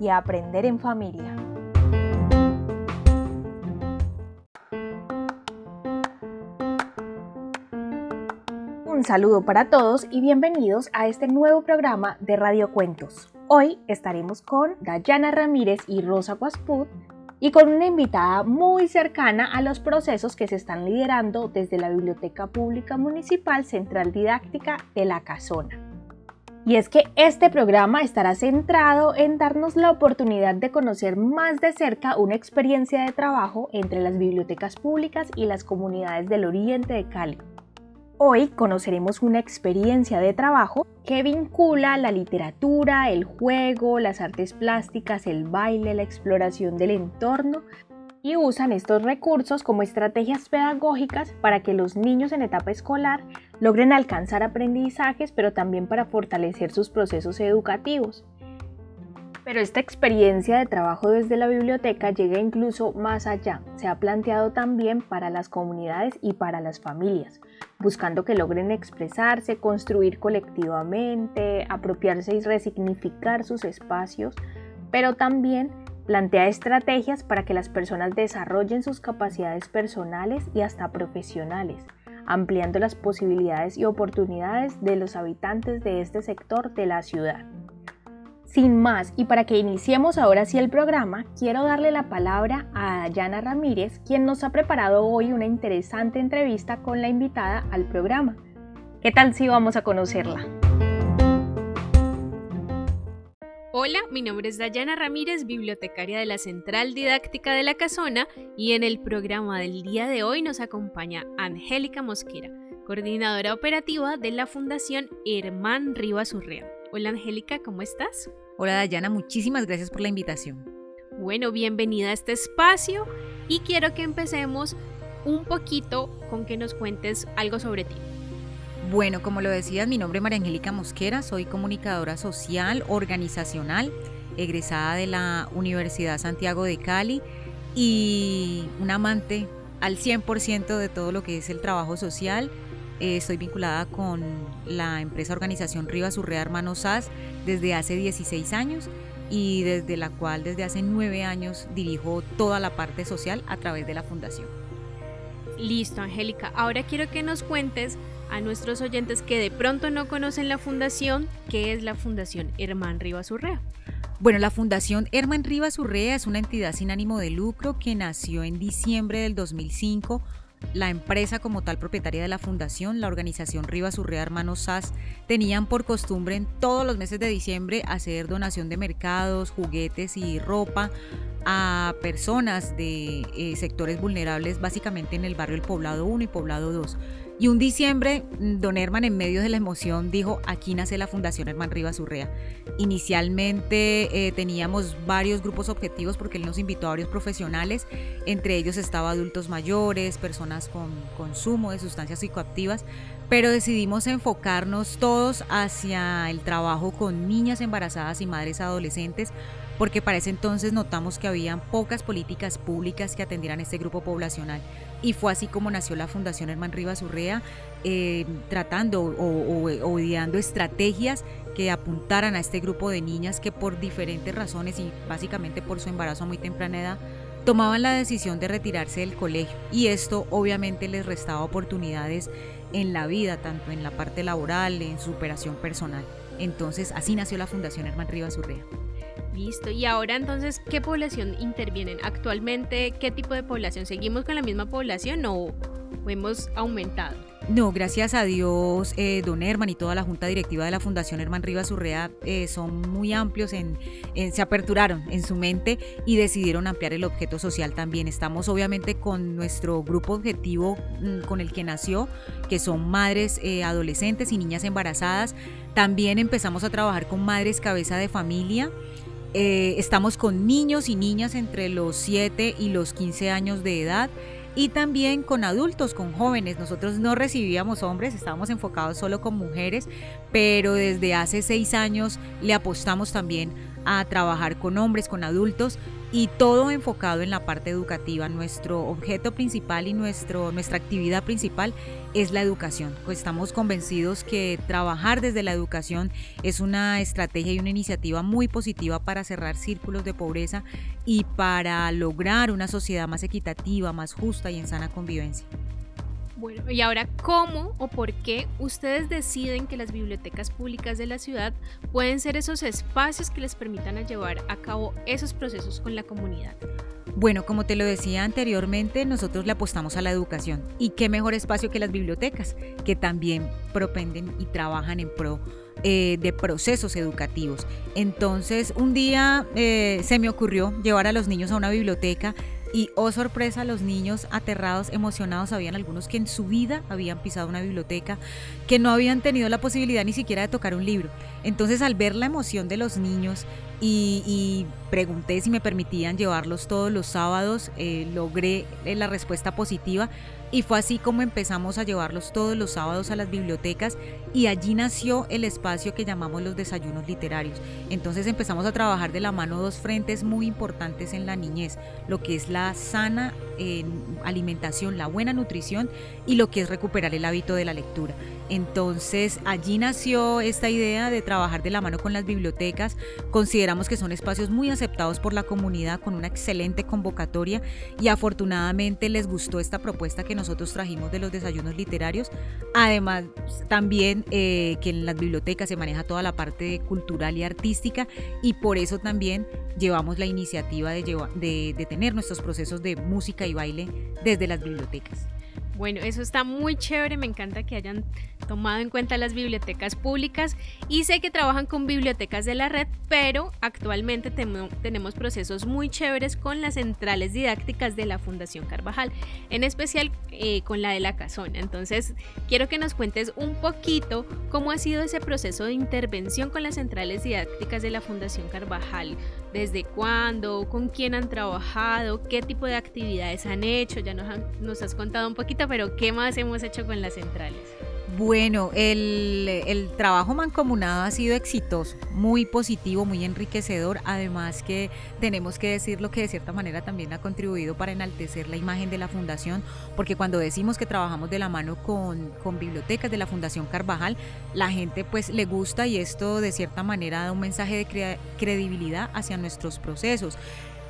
y aprender en familia. Un saludo para todos y bienvenidos a este nuevo programa de Radio Cuentos. Hoy estaremos con Dayana Ramírez y Rosa Guasput y con una invitada muy cercana a los procesos que se están liderando desde la Biblioteca Pública Municipal Central Didáctica de la Casona. Y es que este programa estará centrado en darnos la oportunidad de conocer más de cerca una experiencia de trabajo entre las bibliotecas públicas y las comunidades del oriente de Cali. Hoy conoceremos una experiencia de trabajo que vincula la literatura, el juego, las artes plásticas, el baile, la exploración del entorno y usan estos recursos como estrategias pedagógicas para que los niños en etapa escolar logren alcanzar aprendizajes, pero también para fortalecer sus procesos educativos. Pero esta experiencia de trabajo desde la biblioteca llega incluso más allá. Se ha planteado también para las comunidades y para las familias, buscando que logren expresarse, construir colectivamente, apropiarse y resignificar sus espacios, pero también Plantea estrategias para que las personas desarrollen sus capacidades personales y hasta profesionales, ampliando las posibilidades y oportunidades de los habitantes de este sector de la ciudad. Sin más, y para que iniciemos ahora sí el programa, quiero darle la palabra a Dayana Ramírez, quien nos ha preparado hoy una interesante entrevista con la invitada al programa. ¿Qué tal si vamos a conocerla? Hola, mi nombre es Dayana Ramírez, bibliotecaria de la Central Didáctica de la Casona y en el programa del día de hoy nos acompaña Angélica Mosquera, coordinadora operativa de la Fundación Hermán Rivas Urrea. Hola Angélica, ¿cómo estás? Hola Dayana, muchísimas gracias por la invitación. Bueno, bienvenida a este espacio y quiero que empecemos un poquito con que nos cuentes algo sobre ti. Bueno, como lo decías, mi nombre es María Angélica Mosquera, soy comunicadora social, organizacional, egresada de la Universidad Santiago de Cali y un amante al 100% de todo lo que es el trabajo social. Eh, estoy vinculada con la empresa organización Rivas Urrea Hermanos SAS desde hace 16 años y desde la cual desde hace 9 años dirijo toda la parte social a través de la fundación. Listo, Angélica. Ahora quiero que nos cuentes a nuestros oyentes que de pronto no conocen la fundación, ¿qué es la Fundación Herman Rivas Urrea? Bueno, la Fundación Herman Rivas Urrea es una entidad sin ánimo de lucro que nació en diciembre del 2005 la empresa como tal propietaria de la fundación, la organización Rivas Urrea Hermanos SAS, tenían por costumbre en todos los meses de diciembre hacer donación de mercados, juguetes y ropa a personas de eh, sectores vulnerables, básicamente en el barrio El Poblado 1 y Poblado 2. Y un diciembre, mm, don Herman, en medio de la emoción, dijo, aquí nace la Fundación Herman Rivas Urrea. Inicialmente eh, teníamos varios grupos objetivos porque él nos invitó a varios profesionales, entre ellos estaba adultos mayores, personas con consumo de sustancias psicoactivas, pero decidimos enfocarnos todos hacia el trabajo con niñas embarazadas y madres adolescentes porque para ese entonces notamos que habían pocas políticas públicas que atendieran este grupo poblacional. Y fue así como nació la Fundación Herman Rivas Urrea, eh, tratando o, o, ideando estrategias que apuntaran a este grupo de niñas que por diferentes razones y básicamente por su embarazo a muy temprana edad, tomaban la decisión de retirarse del colegio. Y esto obviamente les restaba oportunidades en la vida, tanto en la parte laboral, en superación personal. Entonces así nació la Fundación Herman Rivas Urrea. Listo. Y ahora entonces, ¿qué población intervienen? Actualmente, ¿qué tipo de población? ¿Seguimos con la misma población o, hemos aumentado? No, gracias a Dios, eh, don Herman y toda la junta directiva de la Fundación Herman Rivas Urrea eh, son muy amplios, en, se aperturaron en su mente y decidieron ampliar el objeto social también. Estamos obviamente con nuestro grupo objetivo mm, con el que nació, que son madres, eh, adolescentes y niñas embarazadas. También empezamos a trabajar con madres cabeza de familia Eh, estamos con niños y niñas entre los 7 y los 15 años de edad y también con adultos, con jóvenes. Nosotros no recibíamos hombres, estábamos enfocados solo con mujeres, pero desde hace seis años le apostamos también a trabajar con hombres, con adultos y todo enfocado en la parte educativa. Nuestro objeto principal y nuestro, nuestra actividad principal es la educación. Pues estamos convencidos que trabajar desde la educación es una estrategia y una iniciativa muy positiva para cerrar círculos de pobreza y para lograr una sociedad más equitativa, más justa y en sana convivencia. Bueno, y ahora, ¿cómo o por qué ustedes deciden que las bibliotecas públicas de la ciudad pueden ser esos espacios que les permitan llevar a cabo esos procesos con la comunidad? Bueno, como te lo decía anteriormente, nosotros le apostamos a la educación. ¿Y qué mejor espacio que las bibliotecas, que también propenden y trabajan en pro eh, de procesos educativos. Entonces, un día eh, se me ocurrió llevar a los niños a una biblioteca y oh sorpresa, los niños aterrados, emocionados, habían algunos que en su vida habían pisado una biblioteca, que no habían tenido la posibilidad ni siquiera de tocar un libro. Entonces al ver la emoción de los niños y, pregunté si me permitían llevarlos todos los sábados, eh, logré eh, la respuesta positiva y fue así como empezamos a llevarlos todos los sábados a las bibliotecas y allí nació el espacio que llamamos los desayunos literarios. Entonces empezamos a trabajar de la mano dos frentes muy importantes en la niñez, lo que es la sana eh, alimentación, la buena nutrición y lo que es recuperar el hábito de la lectura. Entonces allí nació esta idea de trabajar de la mano con las bibliotecas. Consideramos que son espacios muy aceptados por la comunidad con una excelente convocatoria y afortunadamente les gustó esta propuesta que nosotros trajimos de los desayunos literarios. Además también eh, que en las bibliotecas se maneja toda la parte cultural y artística y por eso también llevamos la iniciativa de, de, de tener nuestros procesos de música y baile desde las bibliotecas. Bueno, eso está muy chévere, me encanta que hayan tomado en cuenta las bibliotecas públicas y sé que trabajan con bibliotecas de la red, pero actualmente tenemos procesos muy chéveres con las centrales didácticas de la Fundación Carvajal, en especial eh, con la de la Casona. Entonces, quiero que nos cuentes un poquito cómo ha sido ese proceso de intervención con las centrales didácticas de la Fundación Carvajal, desde cuándo, con quién han trabajado, qué tipo de actividades han hecho, ya nos, nos has contado un poquito, pero qué más hemos hecho con las centrales. Bueno, el, trabajo mancomunado ha sido exitoso, muy positivo, muy enriquecedor, además que tenemos que decir lo que de cierta manera también ha contribuido para enaltecer la imagen de la fundación, porque cuando decimos que trabajamos de la mano con, bibliotecas de la Fundación Carvajal, la gente pues le gusta y esto de cierta manera da un mensaje de credibilidad hacia nuestros procesos.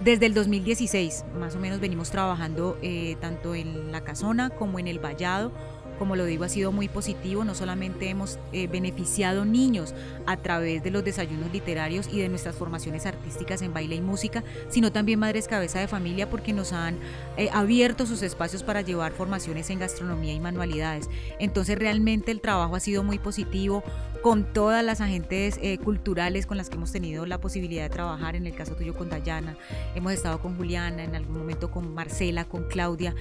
Desde el 2016, más o menos, venimos trabajando eh, tanto en la Casona como en el Vallado como lo digo, ha sido muy positivo. No solamente hemos eh, beneficiado niños a través de los desayunos literarios y de nuestras formaciones artísticas en baile y música, sino también madres cabeza de familia porque nos han eh, abierto sus espacios para llevar formaciones en gastronomía y manualidades. Entonces realmente el trabajo ha sido muy positivo con todas las agentes eh, culturales con las que hemos tenido la posibilidad de trabajar, en el caso tuyo con Dayana, hemos estado con Juliana, en algún momento con Marcela, con Claudia,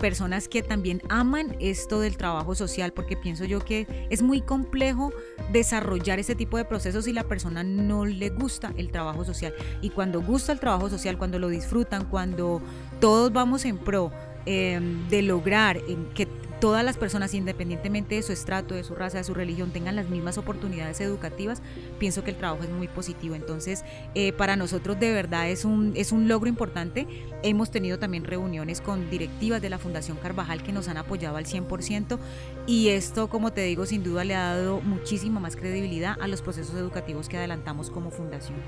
personas que también aman esto del trabajo social, porque pienso yo que es muy complejo desarrollar ese tipo de procesos si la persona no le gusta el trabajo social. Y cuando gusta el trabajo social, cuando lo disfrutan, cuando todos vamos en pro eh, de lograr que todas las personas, independientemente de su estrato, de su raza, de su religión, tengan las mismas oportunidades educativas, pienso que el trabajo es muy positivo. Entonces, eh, para nosotros de verdad es un, es un logro importante. Hemos tenido también reuniones con directivas de la Fundación Carvajal que nos han apoyado al 100% y esto, como te digo, sin duda le ha dado muchísima más credibilidad a los procesos educativos que adelantamos como fundación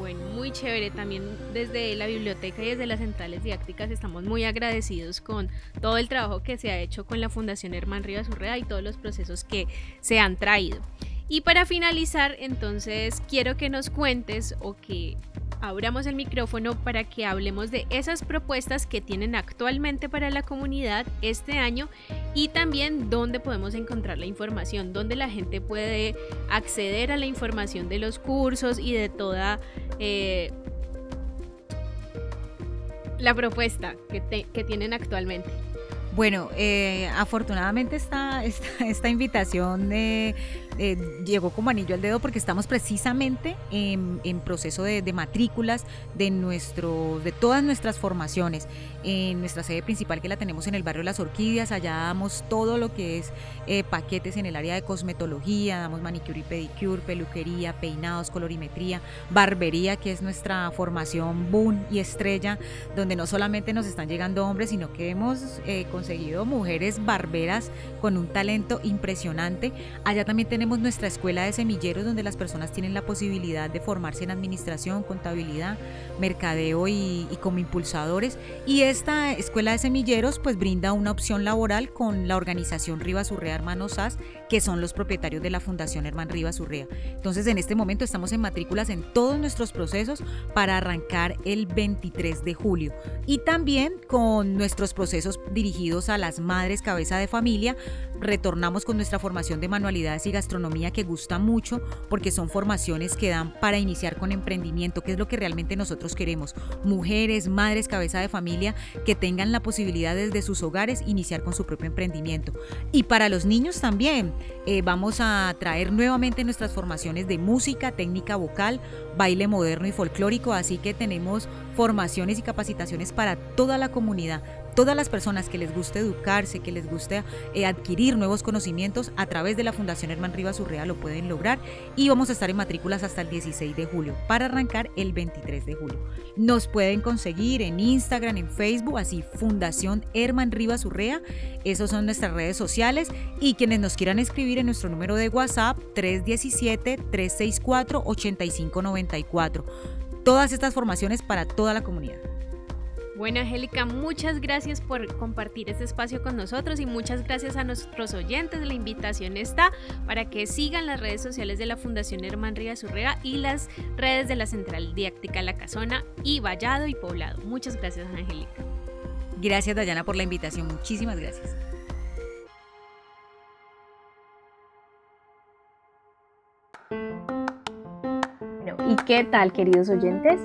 bueno, muy chévere. También desde la biblioteca y desde las centrales didácticas estamos muy agradecidos con todo el trabajo que se ha hecho con la Fundación Herman Rivas Urrea y todos los procesos que se han traído. Y para finalizar, entonces quiero que nos cuentes o que abramos el micrófono para que hablemos de esas propuestas que tienen actualmente para la comunidad este año y también dónde podemos encontrar la información, dónde la gente puede acceder a la información de los cursos y de toda eh, la propuesta que, tienen actualmente. Bueno, eh, afortunadamente esta, esta, esta invitación eh, llegó como anillo al dedo porque estamos precisamente en, proceso de, matrículas de, nuestro, de todas nuestras formaciones. En nuestra sede principal que la tenemos en el barrio Las Orquídeas, allá damos todo lo que es eh, paquetes en el área de cosmetología, damos manicure y pedicure, peluquería, peinados, colorimetría, barbería, que es nuestra formación boom y estrella, donde no solamente nos están llegando hombres, sino que hemos eh, conseguido mujeres barberas con un talento impresionante. Allá también tenemos nuestra escuela de semilleros, donde las personas tienen la posibilidad de formarse en administración, contabilidad, mercadeo y, como impulsadores. Y esta escuela de semilleros pues brinda una opción laboral con la organización Rivas Urrea Hermanos que son los propietarios de la Fundación Herman Rivas Urrea. Entonces en este momento estamos en matrículas en todos nuestros procesos para arrancar el 23 de julio y también con nuestros procesos dirigidos a las madres cabeza de familia. Retornamos con nuestra formación de manualidades y gastronomía que gusta mucho porque son formaciones que dan para iniciar con emprendimiento, que es lo que realmente nosotros queremos. Mujeres, madres cabeza de familia que tengan la posibilidad desde sus hogares iniciar con su propio emprendimiento. Y para los niños también, eh, vamos a traer nuevamente nuestras formaciones de música, técnica vocal, baile moderno y folclórico, así que tenemos formaciones y capacitaciones para toda la comunidad todas las personas que les guste educarse, que les guste eh, adquirir nuevos conocimientos a través de la Fundación Herman Rivas Urrea lo pueden lograr y vamos a estar en matrículas hasta el 16 de julio para arrancar el 23 de julio. Nos pueden conseguir en Instagram, en Facebook, así Fundación Herman Rivas Urrea. Esas son nuestras redes sociales y quienes nos quieran escribir en nuestro número de WhatsApp 317-364-8594. Todas estas formaciones para toda la comunidad. Bueno, Angélica, muchas gracias por compartir este espacio con nosotros y muchas gracias a nuestros oyentes. La invitación está para que sigan las redes sociales de la Fundación Herman Rivas Urrea y las redes de la Central Didáctica La Casona y Vallado y Poblado. Muchas gracias, Angélica. Gracias, Dayana, por la invitación. Muchísimas gracias. ¿y qué tal, queridos oyentes?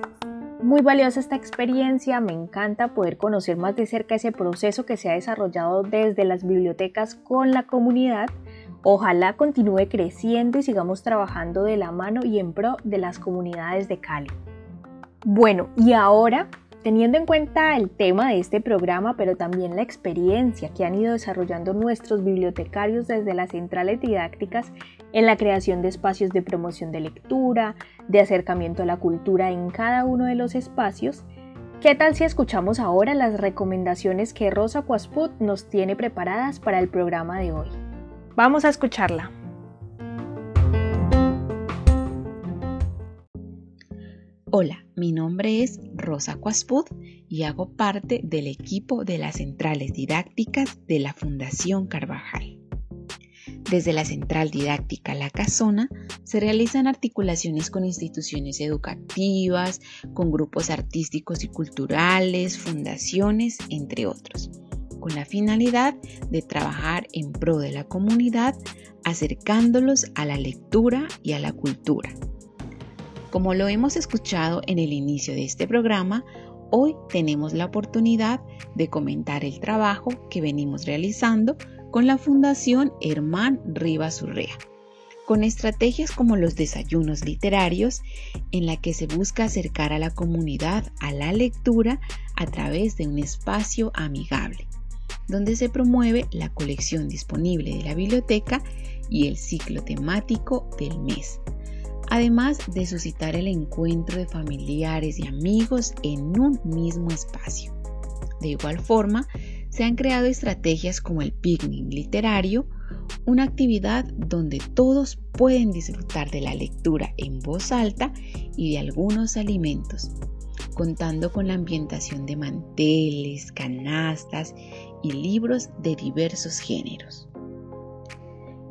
Muy valiosa esta experiencia, me encanta poder conocer más de cerca ese proceso que se ha desarrollado desde las bibliotecas con la comunidad. Ojalá continúe creciendo y sigamos trabajando de la mano y en pro de las comunidades de Cali. Bueno, y ahora Teniendo en cuenta el tema de este programa, pero también la experiencia que han ido desarrollando nuestros bibliotecarios desde las centrales didácticas en la creación de espacios de promoción de lectura, de acercamiento a la cultura en cada uno de los espacios, ¿qué tal si escuchamos ahora las recomendaciones que Rosa Cuasput nos tiene preparadas para el programa de hoy? Vamos a escucharla. Hola, mi nombre es Rosa Cuaspud y hago parte del equipo de las centrales didácticas de la Fundación Carvajal. Desde la Central Didáctica La Casona se realizan articulaciones con instituciones educativas, con grupos artísticos y culturales, fundaciones, entre otros, con la finalidad de trabajar en pro de la comunidad, acercándolos a la lectura y a la cultura como lo hemos escuchado en el inicio de este programa, hoy tenemos la oportunidad de comentar el trabajo que venimos realizando con la Fundación Hermán Rivas Urrea, con estrategias como los desayunos literarios, en la que se busca acercar a la comunidad a la lectura a través de un espacio amigable, donde se promueve la colección disponible de la biblioteca y el ciclo temático del mes además de suscitar el encuentro de familiares y amigos en un mismo espacio. De igual forma, se han creado estrategias como el picnic literario, una actividad donde todos pueden disfrutar de la lectura en voz alta y de algunos alimentos, contando con la ambientación de manteles, canastas y libros de diversos géneros.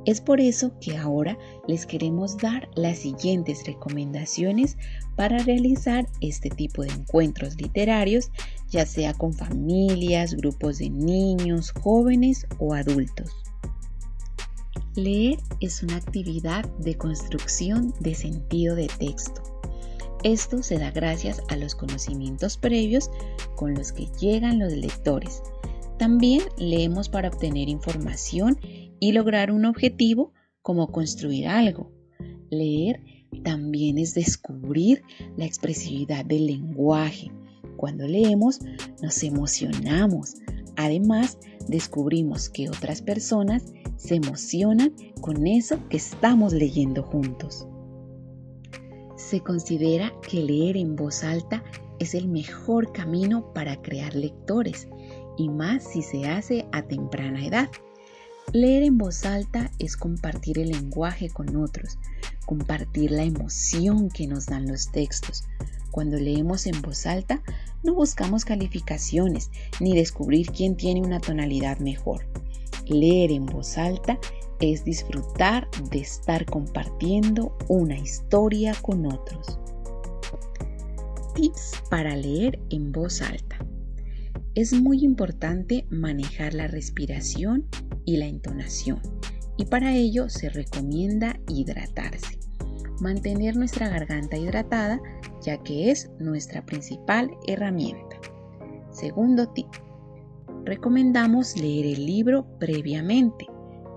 Es por eso que ahora les queremos dar las siguientes recomendaciones para realizar este tipo de encuentros literarios, ya sea con familias, grupos de niños, jóvenes o adultos. Leer es una actividad de construcción de sentido de texto. Esto se da gracias a los conocimientos previos con los que llegan los lectores. También leemos para obtener información y lograr un objetivo como construir algo. Leer también es descubrir la expresividad del lenguaje. Cuando leemos nos emocionamos. Además, descubrimos que otras personas se emocionan con eso que estamos leyendo juntos. Se considera que leer en voz alta es el mejor camino para crear lectores y más si se hace a temprana edad. Leer en voz alta es compartir el lenguaje con otros, compartir la emoción que nos dan los textos. Cuando leemos en voz alta, no buscamos calificaciones ni descubrir quién tiene una tonalidad mejor. Leer en voz alta es disfrutar de estar compartiendo una historia con otros. Tips para leer en voz alta. Es muy importante manejar la respiración y la entonación y para ello se recomienda hidratarse. Mantener nuestra garganta hidratada ya que es nuestra principal herramienta. Segundo tip. Recomendamos leer el libro previamente.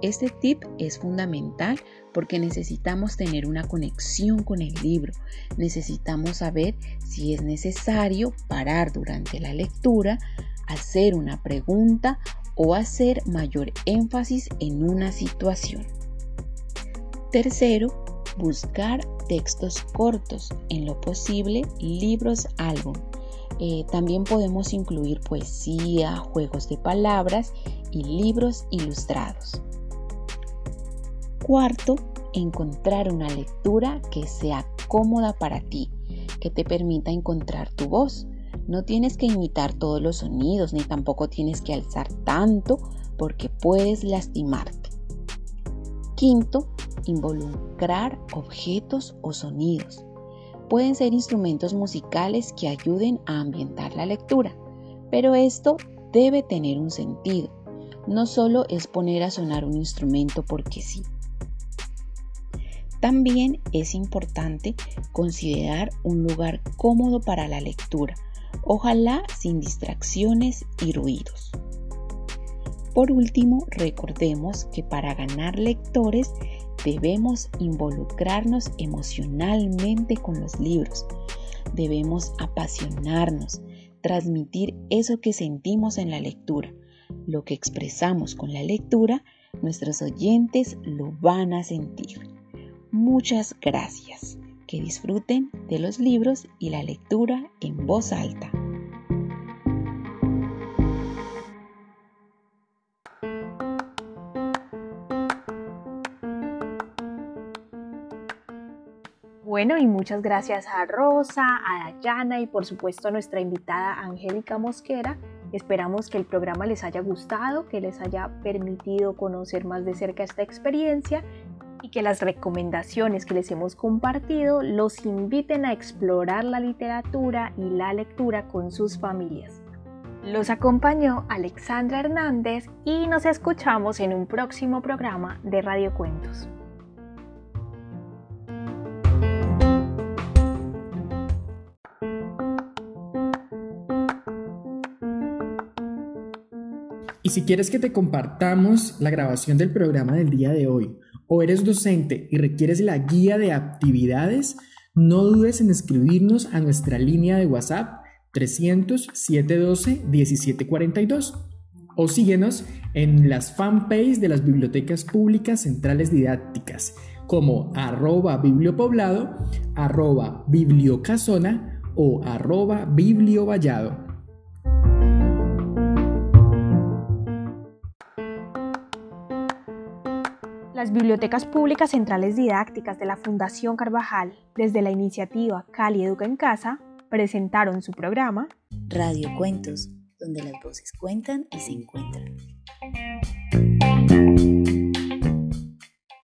Este tip es fundamental porque necesitamos tener una conexión con el libro. Necesitamos saber si es necesario parar durante la lectura, hacer una pregunta o hacer mayor énfasis en una situación. Tercero, buscar textos cortos, en lo posible libros álbum. Eh, también podemos incluir poesía, juegos de palabras y libros ilustrados. Cuarto, encontrar una lectura que sea cómoda para ti, que te permita encontrar tu voz. No tienes que imitar todos los sonidos, ni tampoco tienes que alzar tanto porque puedes lastimarte. Quinto, involucrar objetos o sonidos. Pueden ser instrumentos musicales que ayuden a ambientar la lectura, pero esto debe tener un sentido. No solo es poner a sonar un instrumento porque sí. También es importante considerar un lugar cómodo para la lectura, ojalá sin distracciones y ruidos. Por último, recordemos que para ganar lectores debemos involucrarnos emocionalmente con los libros. Debemos apasionarnos, transmitir eso que sentimos en la lectura. Lo que expresamos con la lectura, nuestros oyentes lo van a sentir. Muchas gracias. Que disfruten de los libros y la lectura en voz alta. Bueno, y muchas gracias a Rosa, a Dayana y por supuesto a nuestra invitada Angélica Mosquera. Esperamos que el programa les haya gustado, que les haya permitido conocer más de cerca esta experiencia y que las recomendaciones que les hemos compartido los inviten a explorar la literatura y la lectura con sus familias. Los acompañó Alexandra Hernández y nos escuchamos en un próximo programa de Radio Cuentos. Y si quieres que te compartamos la grabación del programa del día de hoy, o eres docente y requieres la guía de actividades, no dudes en escribirnos a nuestra línea de WhatsApp 300 712 1742 o síguenos en las fanpages de las bibliotecas públicas centrales didácticas como arroba bibliopoblado, arroba bibliocasona o arroba bibliovallado. Las bibliotecas públicas centrales didácticas de la Fundación Carvajal, desde la iniciativa Cali Educa en Casa, presentaron su programa Radio Cuentos, donde las voces cuentan y se encuentran.